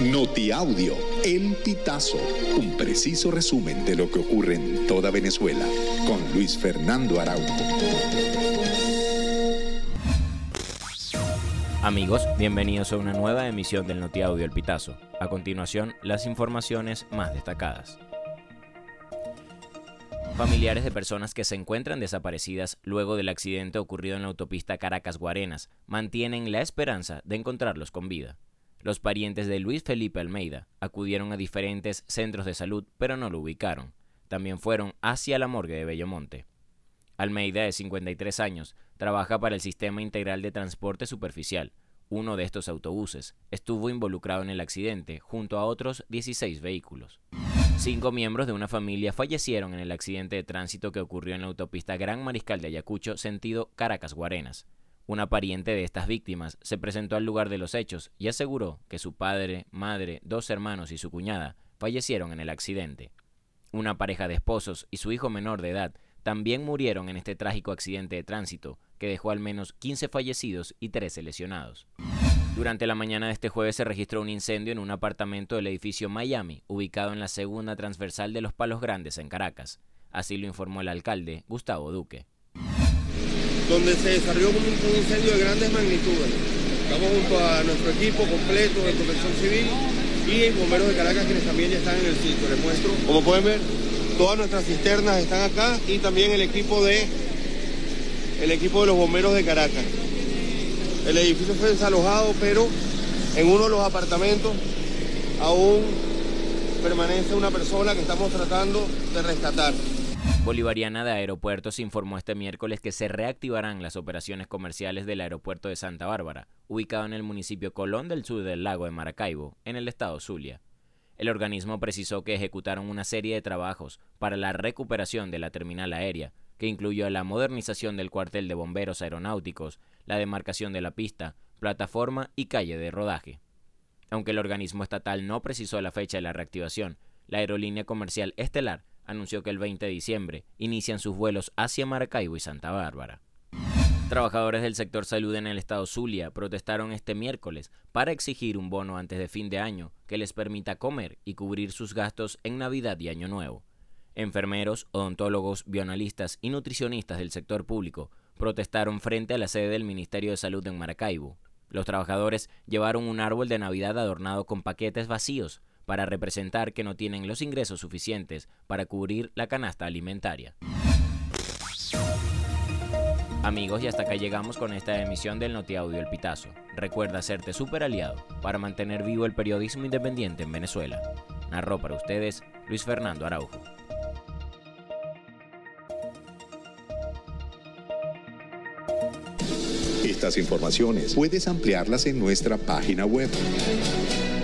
Notiaudio, El Pitazo, un preciso resumen de lo que ocurre en toda Venezuela, con Luis Fernando Araújo. Amigos, bienvenidos a una nueva emisión del Notiaudio El Pitazo. A continuación, las informaciones más destacadas. Familiares de personas que se encuentran desaparecidas luego del accidente ocurrido en la autopista Caracas-Guarenas mantienen la esperanza de encontrarlos con vida. Los parientes de Luis Felipe Almeida acudieron a diferentes centros de salud, pero no lo ubicaron. También fueron hacia la morgue de Bellomonte. Almeida, de 53 años, trabaja para el Sistema Integral de Transporte Superficial. Uno de estos autobuses estuvo involucrado en el accidente junto a otros 16 vehículos. Cinco miembros de una familia fallecieron en el accidente de tránsito que ocurrió en la autopista Gran Mariscal de Ayacucho, sentido Caracas-Guarenas. Una pariente de estas víctimas se presentó al lugar de los hechos y aseguró que su padre, madre, dos hermanos y su cuñada fallecieron en el accidente. Una pareja de esposos y su hijo menor de edad también murieron en este trágico accidente de tránsito que dejó al menos 15 fallecidos y 13 lesionados. Durante la mañana de este jueves se registró un incendio en un apartamento del edificio Miami, ubicado en la segunda transversal de Los Palos Grandes en Caracas. Así lo informó el alcalde, Gustavo Duque donde se desarrolló un, incendio de grandes magnitudes. Estamos junto a nuestro equipo completo de protección civil y bomberos de Caracas quienes también ya están en el sitio. Les muestro, como pueden ver, todas nuestras cisternas están acá y también el equipo de el equipo de los bomberos de Caracas. El edificio fue desalojado, pero en uno de los apartamentos aún permanece una persona que estamos tratando de rescatar. Bolivariana de Aeropuertos informó este miércoles que se reactivarán las operaciones comerciales del aeropuerto de Santa Bárbara, ubicado en el municipio Colón del sur del lago de Maracaibo, en el estado Zulia. El organismo precisó que ejecutaron una serie de trabajos para la recuperación de la terminal aérea, que incluyó la modernización del cuartel de bomberos aeronáuticos, la demarcación de la pista, plataforma y calle de rodaje. Aunque el organismo estatal no precisó la fecha de la reactivación, la aerolínea comercial Estelar anunció que el 20 de diciembre inician sus vuelos hacia Maracaibo y Santa Bárbara. Trabajadores del sector salud en el estado Zulia protestaron este miércoles para exigir un bono antes de fin de año que les permita comer y cubrir sus gastos en Navidad y Año Nuevo. Enfermeros, odontólogos, bioanalistas y nutricionistas del sector público protestaron frente a la sede del Ministerio de Salud en Maracaibo. Los trabajadores llevaron un árbol de Navidad adornado con paquetes vacíos para representar que no tienen los ingresos suficientes para cubrir la canasta alimentaria. Amigos, y hasta acá llegamos con esta emisión del Notiaudio El Pitazo. Recuerda hacerte super aliado para mantener vivo el periodismo independiente en Venezuela. Narró para ustedes Luis Fernando Araujo. Estas informaciones puedes ampliarlas en nuestra página web